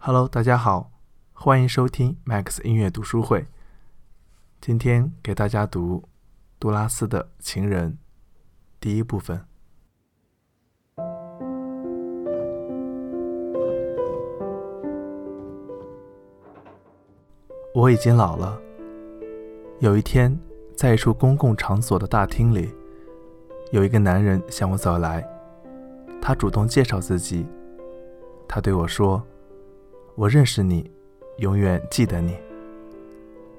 Hello，大家好，欢迎收听 Max 音乐读书会。今天给大家读杜拉斯的《情人》第一部分。我已经老了。有一天，在一处公共场所的大厅里，有一个男人向我走来。他主动介绍自己。他对我说：“我认识你，永远记得你。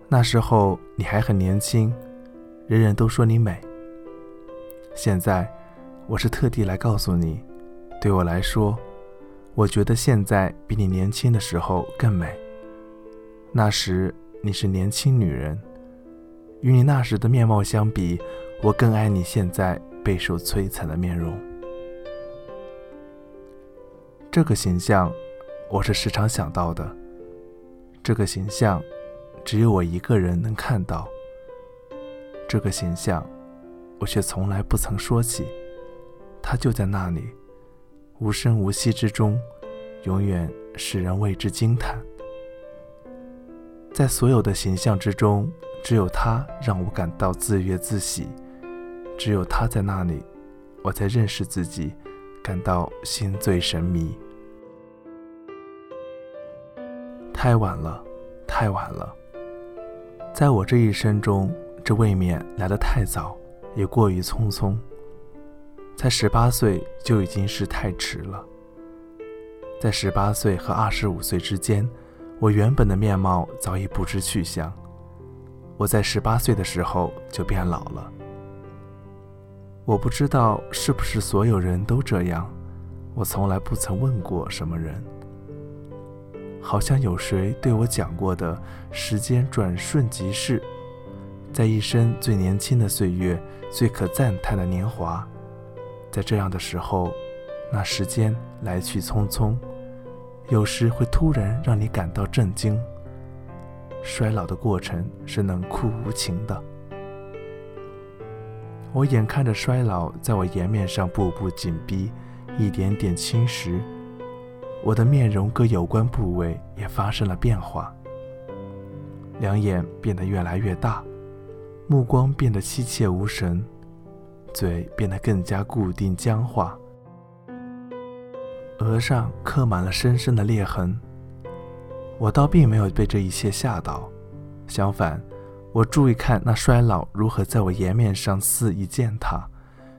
那时候你还很年轻，人人都说你美。现在，我是特地来告诉你，对我来说，我觉得现在比你年轻的时候更美。那时你是年轻女人。”与你那时的面貌相比，我更爱你现在备受摧残的面容。这个形象，我是时常想到的。这个形象，只有我一个人能看到。这个形象，我却从来不曾说起。它就在那里，无声无息之中，永远使人为之惊叹。在所有的形象之中。只有它让我感到自悦自喜，只有它在那里，我才认识自己，感到心醉神迷。太晚了，太晚了，在我这一生中，这未免来得太早，也过于匆匆。才十八岁就已经是太迟了。在十八岁和二十五岁之间，我原本的面貌早已不知去向。我在十八岁的时候就变老了。我不知道是不是所有人都这样，我从来不曾问过什么人。好像有谁对我讲过的“时间转瞬即逝”，在一生最年轻的岁月，最可赞叹的年华，在这样的时候，那时间来去匆匆，有时会突然让你感到震惊。衰老的过程是冷酷无情的。我眼看着衰老在我颜面上步步紧逼，一点点侵蚀我的面容，各有关部位也发生了变化。两眼变得越来越大，目光变得凄切无神，嘴变得更加固定僵化，额上刻满了深深的裂痕。我倒并没有被这一切吓到，相反，我注意看那衰老如何在我颜面上肆意践踏，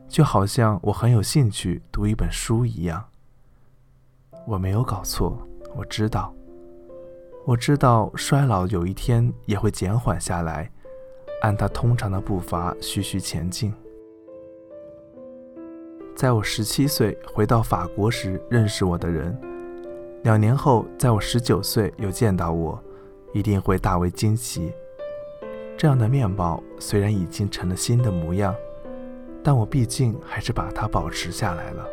就好像我很有兴趣读一本书一样。我没有搞错，我知道，我知道衰老有一天也会减缓下来，按它通常的步伐徐徐前进。在我十七岁回到法国时认识我的人。两年后，在我十九岁又见到我，一定会大为惊奇。这样的面貌虽然已经成了新的模样，但我毕竟还是把它保持下来了。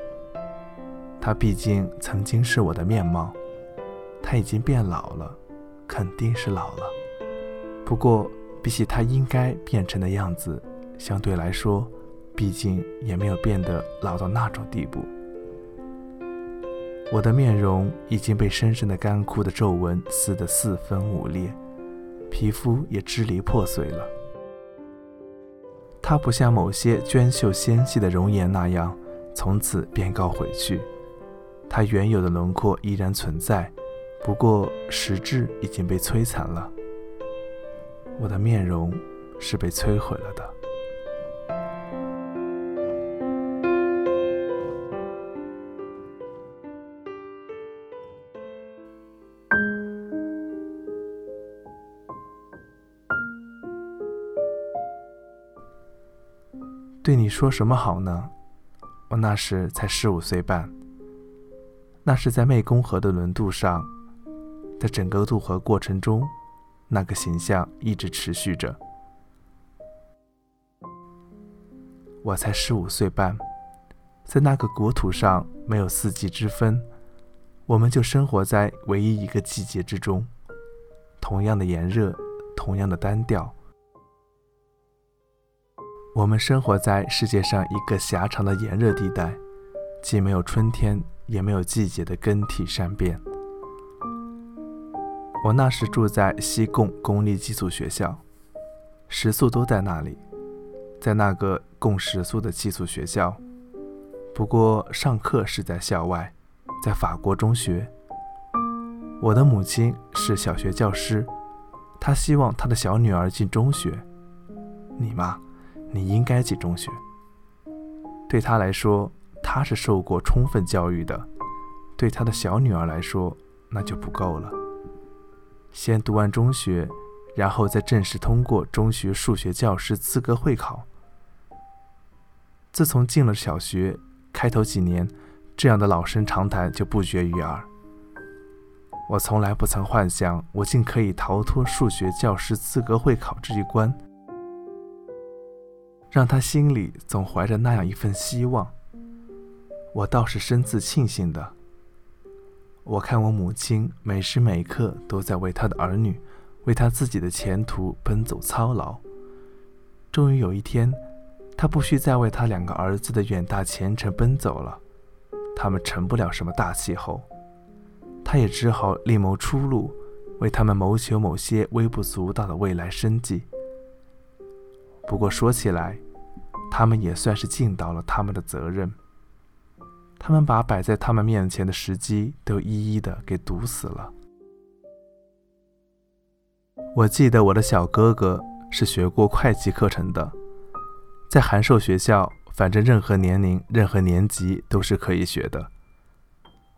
它毕竟曾经是我的面貌，它已经变老了，肯定是老了。不过，比起它应该变成的样子，相对来说，毕竟也没有变得老到那种地步。我的面容已经被深深的干枯的皱纹撕得四分五裂，皮肤也支离破碎了。它不像某些娟秀纤细的容颜那样从此变告回去，它原有的轮廓依然存在，不过实质已经被摧残了。我的面容是被摧毁了的。对你说什么好呢？我那时才十五岁半。那是在湄公河的轮渡上，在整个渡河过程中，那个形象一直持续着。我才十五岁半，在那个国土上没有四季之分，我们就生活在唯一一个季节之中，同样的炎热，同样的单调。我们生活在世界上一个狭长的炎热地带，既没有春天，也没有季节的更替善变。我那时住在西贡公立寄宿学校，食宿都在那里，在那个供食宿的寄宿学校。不过上课是在校外，在法国中学。我的母亲是小学教师，她希望她的小女儿进中学。你嘛，你应该进中学。对她来说，她是受过充分教育的；对她的小女儿来说，那就不够了。先读完中学，然后再正式通过中学数学教师资格会考。自从进了小学，开头几年，这样的老生常谈就不绝于耳。我从来不曾幻想我竟可以逃脱数学教师资格会考这一关，让他心里总怀着那样一份希望。我倒是深自庆幸的。我看我母亲每时每刻都在为她的儿女，为她自己的前途奔走操劳。终于有一天，她不需再为她两个儿子的远大前程奔走了，他们成不了什么大气候，她也只好另谋出路，为他们谋求某些微不足道的未来生计。不过说起来，他们也算是尽到了他们的责任。他们把摆在他们面前的时机都一一的给堵死了。我记得我的小哥哥是学过会计课程的，在函授学校，反正任何年龄、任何年级都是可以学的。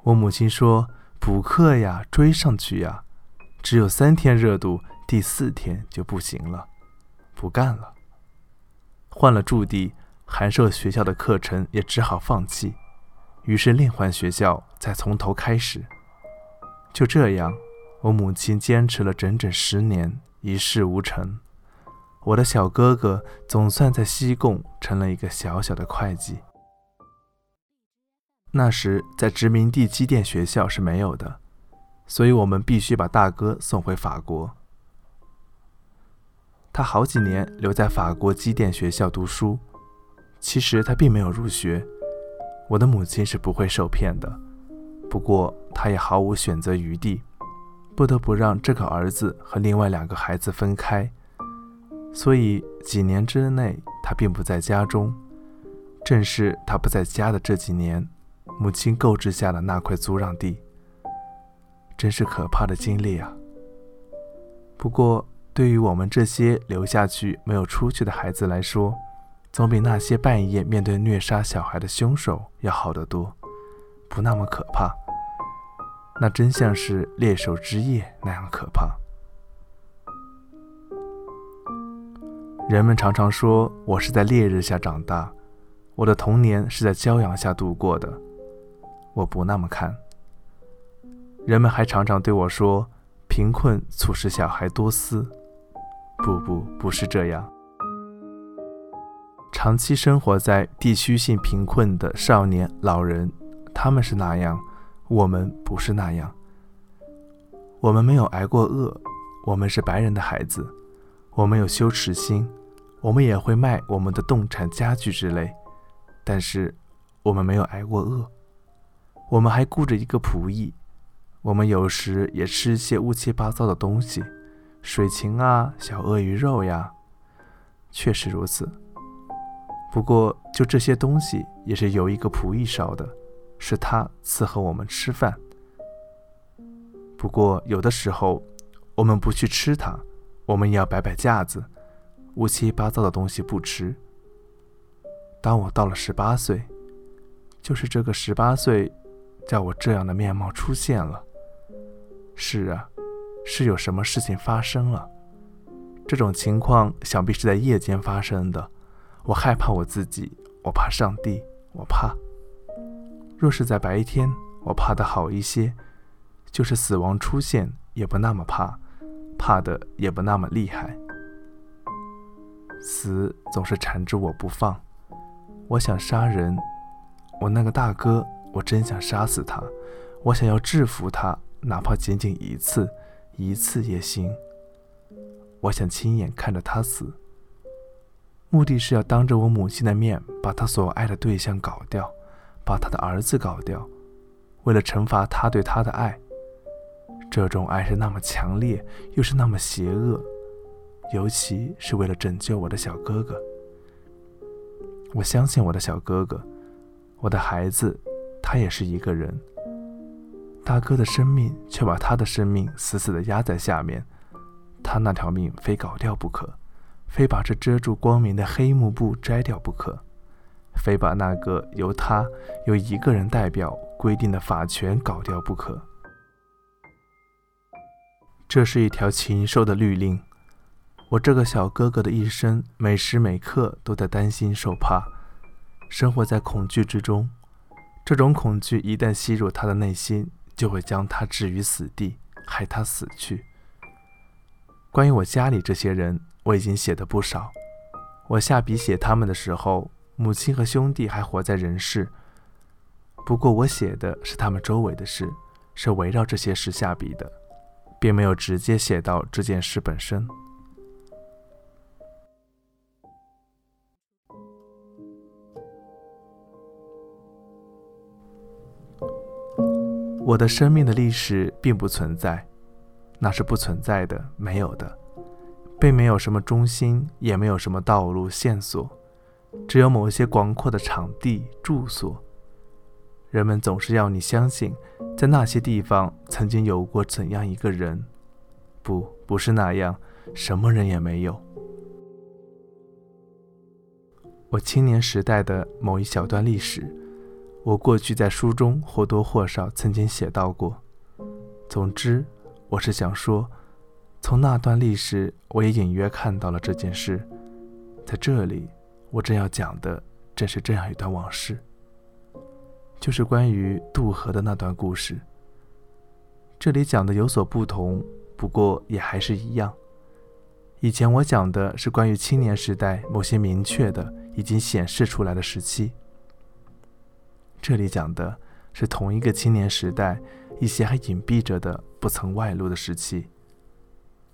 我母亲说：“补课呀，追上去呀，只有三天热度，第四天就不行了，不干了。换了驻地，函授学校的课程也只好放弃。”于是另换学校，再从头开始。就这样，我母亲坚持了整整十年，一事无成。我的小哥哥总算在西贡成了一个小小的会计。那时在殖民地机电学校是没有的，所以我们必须把大哥送回法国。他好几年留在法国机电学校读书，其实他并没有入学。我的母亲是不会受骗的，不过她也毫无选择余地，不得不让这个儿子和另外两个孩子分开。所以几年之内，他并不在家中。正是他不在家的这几年，母亲购置下了那块租让地。真是可怕的经历啊！不过，对于我们这些留下去没有出去的孩子来说，总比那些半夜面对虐杀小孩的凶手要好得多，不那么可怕。那真像是猎手之夜那样可怕。人们常常说我是在烈日下长大，我的童年是在骄阳下度过的。我不那么看。人们还常常对我说，贫困促使小孩多思。不不，不是这样。长期生活在地区性贫困的少年、老人，他们是那样，我们不是那样。我们没有挨过饿，我们是白人的孩子，我们有羞耻心，我们也会卖我们的动产、家具之类，但是我们没有挨过饿。我们还雇着一个仆役，我们有时也吃一些乌七八糟的东西，水禽啊、小鳄鱼肉呀，确实如此。不过，就这些东西也是由一个仆役烧的，是他伺候我们吃饭。不过，有的时候我们不去吃它，我们也要摆摆架子，乌七八糟的东西不吃。当我到了十八岁，就是这个十八岁，叫我这样的面貌出现了。是啊，是有什么事情发生了。这种情况想必是在夜间发生的。我害怕我自己，我怕上帝，我怕。若是在白天，我怕的好一些，就是死亡出现也不那么怕，怕的也不那么厉害。死总是缠着我不放，我想杀人，我那个大哥，我真想杀死他，我想要制服他，哪怕仅仅一次，一次也行。我想亲眼看着他死。目的是要当着我母亲的面把他所爱的对象搞掉，把他的儿子搞掉，为了惩罚他对他的爱。这种爱是那么强烈，又是那么邪恶，尤其是为了拯救我的小哥哥。我相信我的小哥哥，我的孩子，他也是一个人。大哥的生命却把他的生命死死地压在下面，他那条命非搞掉不可，非把这遮住光明的黑幕布摘掉不可，非把那个由他由一个人代表规定的法权搞掉不可。这是一条禽兽的律令。我这个小哥哥的一生，每时每刻都在担心受怕，生活在恐惧之中。这种恐惧一旦吸入他的内心，就会将他置于死地，害他死去。关于我家里这些人，我已经写的不少。我下笔写他们的时候，母亲和兄弟还活在人世。不过我写的是他们周围的事，是围绕这些事下笔的。并没有直接写到这件事本身。我的生命的历史并不存在，那是不存在的，没有的，并没有什么中心，也没有什么道路线索，只有某些广阔的场地住所。人们总是要你相信，在那些地方曾经有过怎样一个人？不，不是那样，什么人也没有。我青年时代的某一小段历史，我过去在书中或多或少曾经写到过。总之，我是想说，从那段历史，我也隐约看到了这件事。在这里，我正要讲的正是这样一段往事。就是关于渡河的那段故事。这里讲的有所不同，不过也还是一样。以前我讲的是关于青年时代某些明确的、已经显示出来的时期。这里讲的是同一个青年时代一些还隐蔽着的、不曾外露的时期。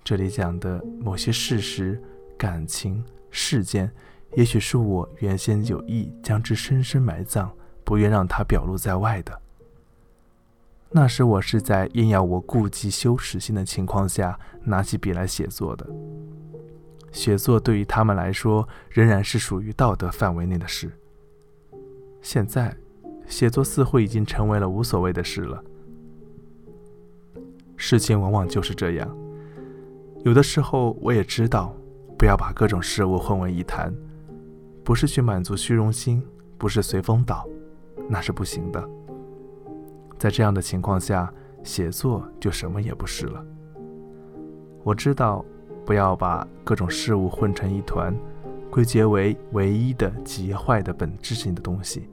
这里讲的某些事实、感情、事件，也许是我原先有意将之深深埋葬。不愿让它表露在外的。那时我是在硬要我顾及羞耻心的情况下拿起笔来写作的。写作对于他们来说仍然是属于道德范围内的事。现在，写作似乎已经成为了无所谓的事了。事情往往就是这样。有的时候我也知道，不要把各种事物混为一谈，不是去满足虚荣心，不是随风倒。那是不行的。在这样的情况下，写作就什么也不是了。我知道，不要把各种事物混成一团，归结为唯一的极坏的本质性的东西。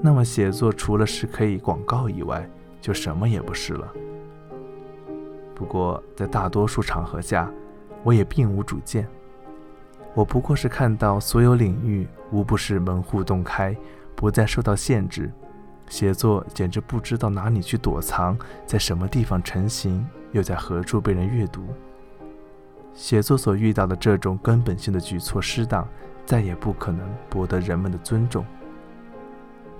那么，写作除了是可以广告以外，就什么也不是了。不过，在大多数场合下，我也并无主见。我不过是看到所有领域无不是门户洞开。不再受到限制，写作简直不知道哪里去躲藏，在什么地方成型，又在何处被人阅读。写作所遇到的这种根本性的举措失当，再也不可能博得人们的尊重。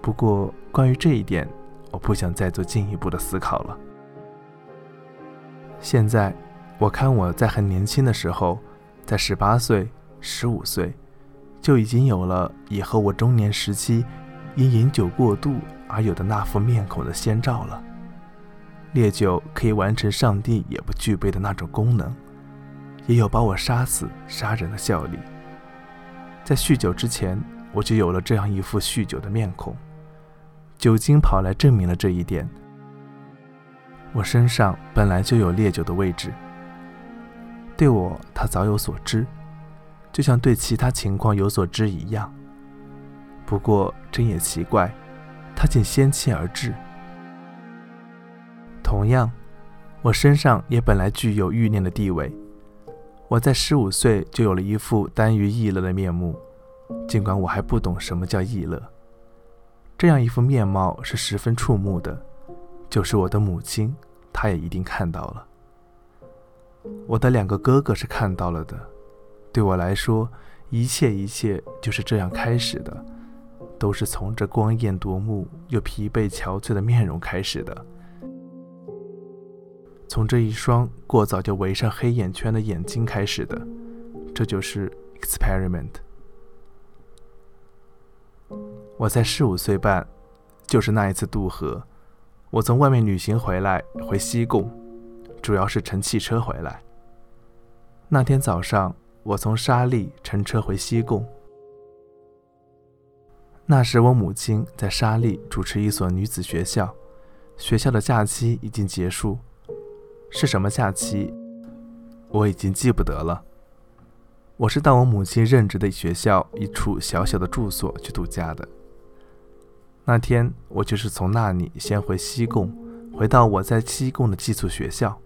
不过，关于这一点，我不想再做进一步的思考了。现在，我看我在很年轻的时候，在十八岁、十五岁，就已经有了以后我中年时期。因饮酒过度而有的那副面孔的先兆了。烈酒可以完成上帝也不具备的那种功能，也有把我杀死、杀人的效力。在酗酒之前，我就有了这样一副酗酒的面孔。酒精跑来证明了这一点。我身上本来就有烈酒的位置，对我他早有所知，就像对其他情况有所知一样。不过，真也奇怪，他竟先期而至。同样，我身上也本来具有欲念的地位。我在十五岁就有了一副耽于逸乐的面目，尽管我还不懂什么叫逸乐。这样一副面貌是十分触目的，就是我的母亲，她也一定看到了。我的两个哥哥是看到了的。对我来说，一切一切就是这样开始的。都是从这光艳夺目又疲惫憔悴的面容开始的，从这一双过早就围上黑眼圈的眼睛开始的。这就是 experiment。我在十五岁半，就是那一次渡河。我从外面旅行回来，回西贡，主要是乘汽车回来。那天早上，我从沙利乘车回西贡。那时我母亲在沙利主持一所女子学校，学校的假期已经结束，是什么假期，我已经记不得了。我是到我母亲任职的学校一处小小的住所去度假的。那天我就是从那里先回西贡，回到我在西贡的寄宿学校。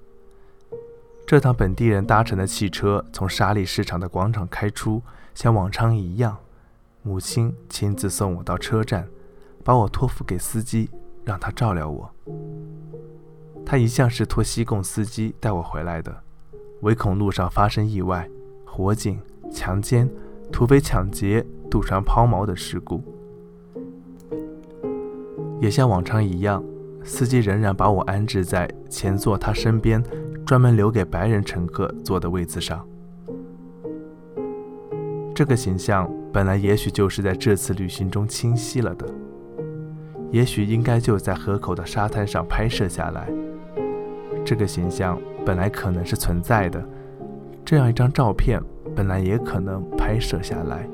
这趟本地人搭乘的汽车从沙利市场的广场开出，像往常一样。母亲亲自送我到车站，把我托付给司机，让他照料我。他一向是托西贡司机带我回来的，唯恐路上发生意外、火警、强奸、土匪抢劫、渡船抛锚的事故。也像往常一样，司机仍然把我安置在前座他身边专门留给白人乘客坐的位子上。这个形象本来也许就是在这次旅行中清晰了的，也许应该就在河口的沙滩上拍摄下来。这个形象本来可能是存在的，这样一张照片本来也可能拍摄下来，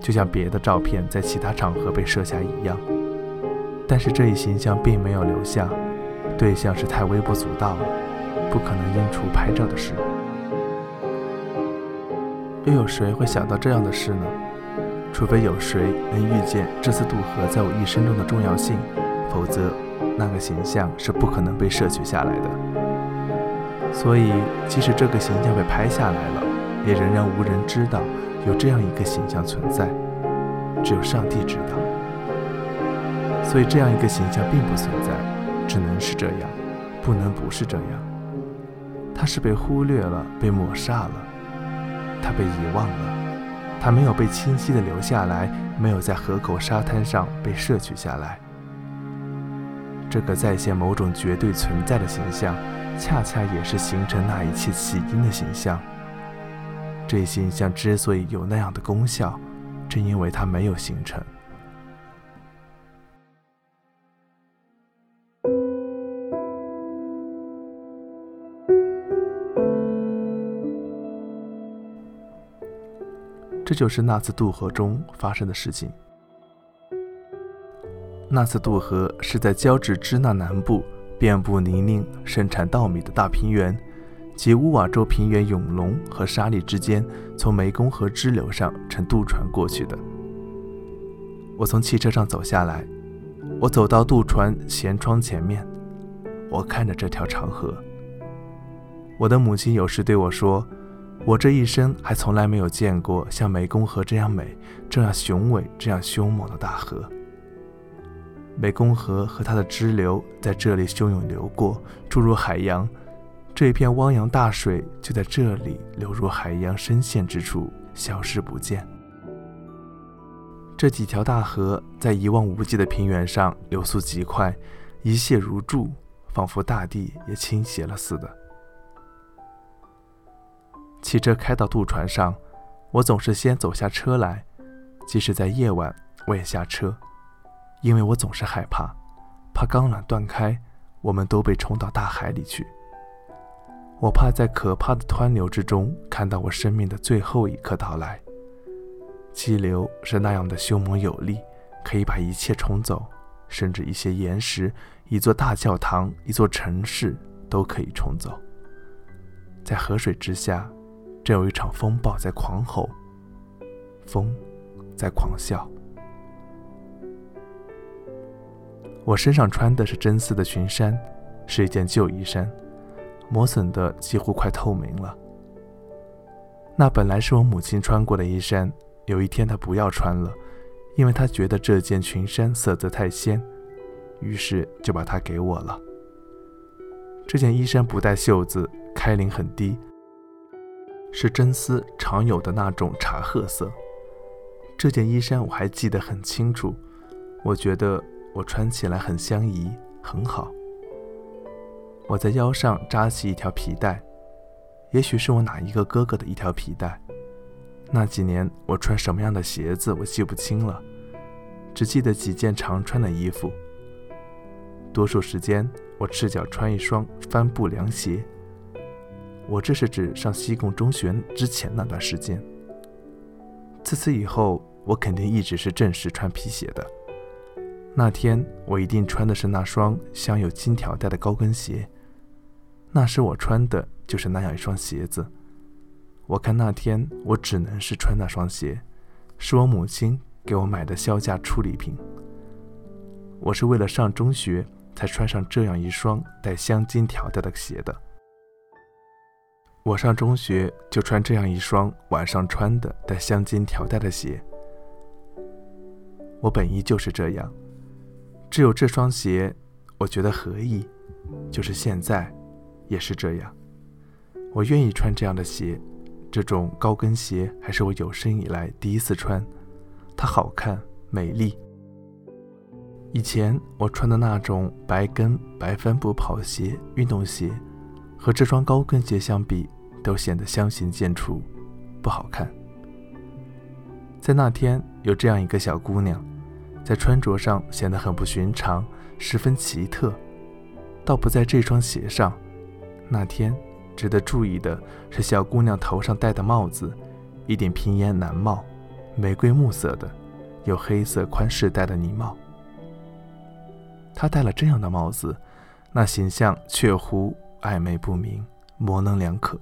就像别的照片在其他场合被摄下一样。但是这一形象并没有留下，对象是太微不足道了，不可能应出拍照的事。又有谁会想到这样的事呢？除非有谁能预见这次渡河在我一生中的重要性，否则那个形象是不可能被摄取下来的。所以，即使这个形象被拍下来了，也仍然无人知道有这样一个形象存在，只有上帝知道。所以，这样一个形象并不存在，只能是这样，不能不是这样。它是被忽略了，被抹煞了。他被遗忘了，他没有被清晰的留下来，没有在河口沙滩上被摄取下来。这个再现某种绝对存在的形象，恰恰也是形成那一切起因的形象。这形象之所以有那样的功效，正因为它没有形成。这就是那次渡河中发生的事情。那次渡河是在交趾支那南部遍布泥泞、盛产稻米的大平原及乌瓦州平原永隆和沙利之间，从湄公河支流上乘渡船过去的。我从汽车上走下来，我走到渡船舷窗前面，我看着这条长河。我的母亲有时对我说。我这一生还从来没有见过像湄公河这样美、这样雄伟、这样凶猛的大河。湄公河和它的支流在这里汹涌流过，注入海洋，这一片汪洋大水就在这里流入海洋深陷之处，消失不见。这几条大河在一望无际的平原上流速极快，一泻如注，仿佛大地也倾斜了似的。汽车开到渡船上，我总是先走下车来，即使在夜晚，我也下车，因为我总是害怕，怕钢缆断开，我们都被冲到大海里去。我怕在可怕的湍流之中看到我生命的最后一刻到来。激流是那样的凶猛有力，可以把一切冲走，甚至一些岩石、一座大教堂、一座城市都可以冲走。在河水之下。正有一场风暴在狂吼，风在狂笑。我身上穿的是真丝的裙衫，是一件旧衣衫，磨损的几乎快透明了。那本来是我母亲穿过的衣衫，有一天她不要穿了，因为她觉得这件裙衫色泽太鲜，于是就把它给我了。这件衣衫不带袖子，开领很低。是真丝常有的那种茶褐色。这件衣衫我还记得很清楚，我觉得我穿起来很相宜，很好。我在腰上扎起一条皮带，也许是我哪一个哥哥的一条皮带。那几年我穿什么样的鞋子，我记不清了，只记得几件常穿的衣服。多数时间，我赤脚穿一双帆布凉鞋。我这是指上西贡中学之前那段时间。自此以后，我肯定一直是正式穿皮鞋的。那天我一定穿的是那双镶有金条带的高跟鞋。那时我穿的就是那样一双鞋子。我看那天我只能是穿那双鞋，是我母亲给我买的销价处理品。我是为了上中学才穿上这样一双带镶金条带的鞋的。我上中学就穿这样一双晚上穿的带镶金条带的鞋。我本意就是这样。只有这双鞋，我觉得合意，就是现在，也是这样。我愿意穿这样的鞋，这种高跟鞋还是我有生以来第一次穿，它好看、美丽。以前我穿的那种白跟白帆布跑鞋、运动鞋，和这双高跟鞋相比，都显得相形见绌，不好看。在那天，有这样一个小姑娘。在穿着上显得很不寻常，十分奇特，倒不在这双鞋上。那天值得注意的是，小姑娘头上戴的帽子，一顶平檐蓝帽，玫瑰木色的，有黑色宽饰带的呢帽。她戴了这样的帽子，那形象确乎暧昧不明，模棱两可。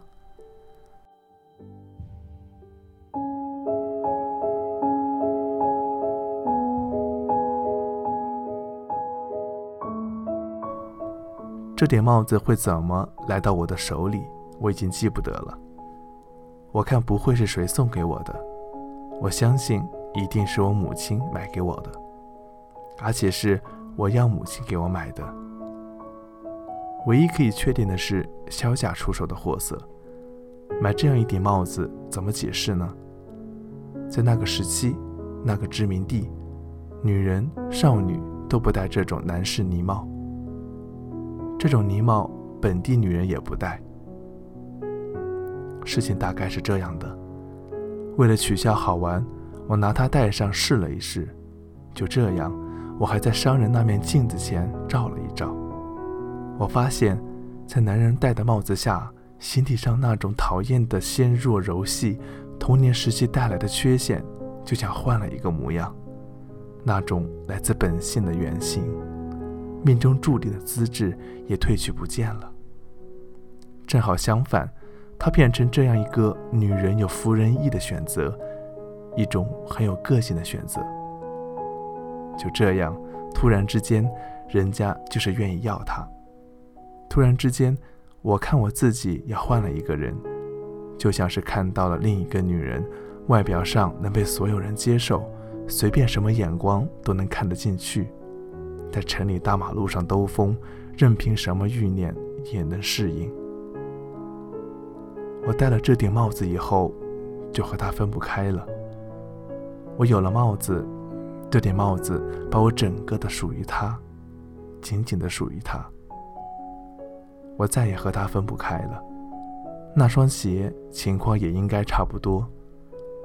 这顶帽子会怎么来到我的手里？我已经记不得了。我看不会是谁送给我的，我相信一定是我母亲买给我的，而且是我要母亲给我买的。唯一可以确定的是肖家出手的货色。买这样一顶帽子怎么解释呢？在那个时期，那个殖民地，女人、少女都不戴这种男士呢帽。这种呢帽，本地女人也不戴。事情大概是这样的：为了取笑好玩，我拿它戴上试了一试。就这样，我还在商人那面镜子前照了一照。我发现，在男人戴的帽子下，心底上那种讨厌的纤弱柔细，童年时期带来的缺陷，就像换了一个模样。那种来自本性的原型。命中注定的资质也褪去不见了。正好相反，她变成这样一个女人有服人意的选择，一种很有个性的选择。就这样，突然之间，人家就是愿意要她。突然之间，我看我自己也换了一个人，就像是看到了另一个女人，外表上能被所有人接受，随便什么眼光都能看得进去。在城里大马路上兜风，任凭什么欲念也能适应。我戴了这顶帽子以后，就和他分不开了。我有了帽子，这顶帽子把我整个的属于他，紧紧的属于他。我再也和他分不开了。那双鞋情况也应该差不多，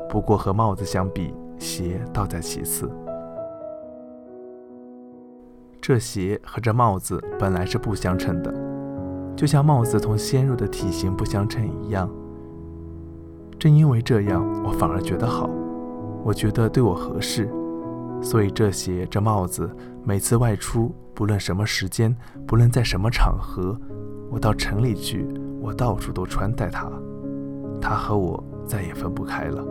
不过和帽子相比，鞋倒在其次。这鞋和这帽子本来是不相称的，就像帽子同纤弱的体型不相称一样。正因为这样，我反而觉得好，我觉得对我合适，所以这鞋这帽子每次外出，不论什么时间，不论在什么场合，我到城里去，我到处都穿戴它，它和我再也分不开了。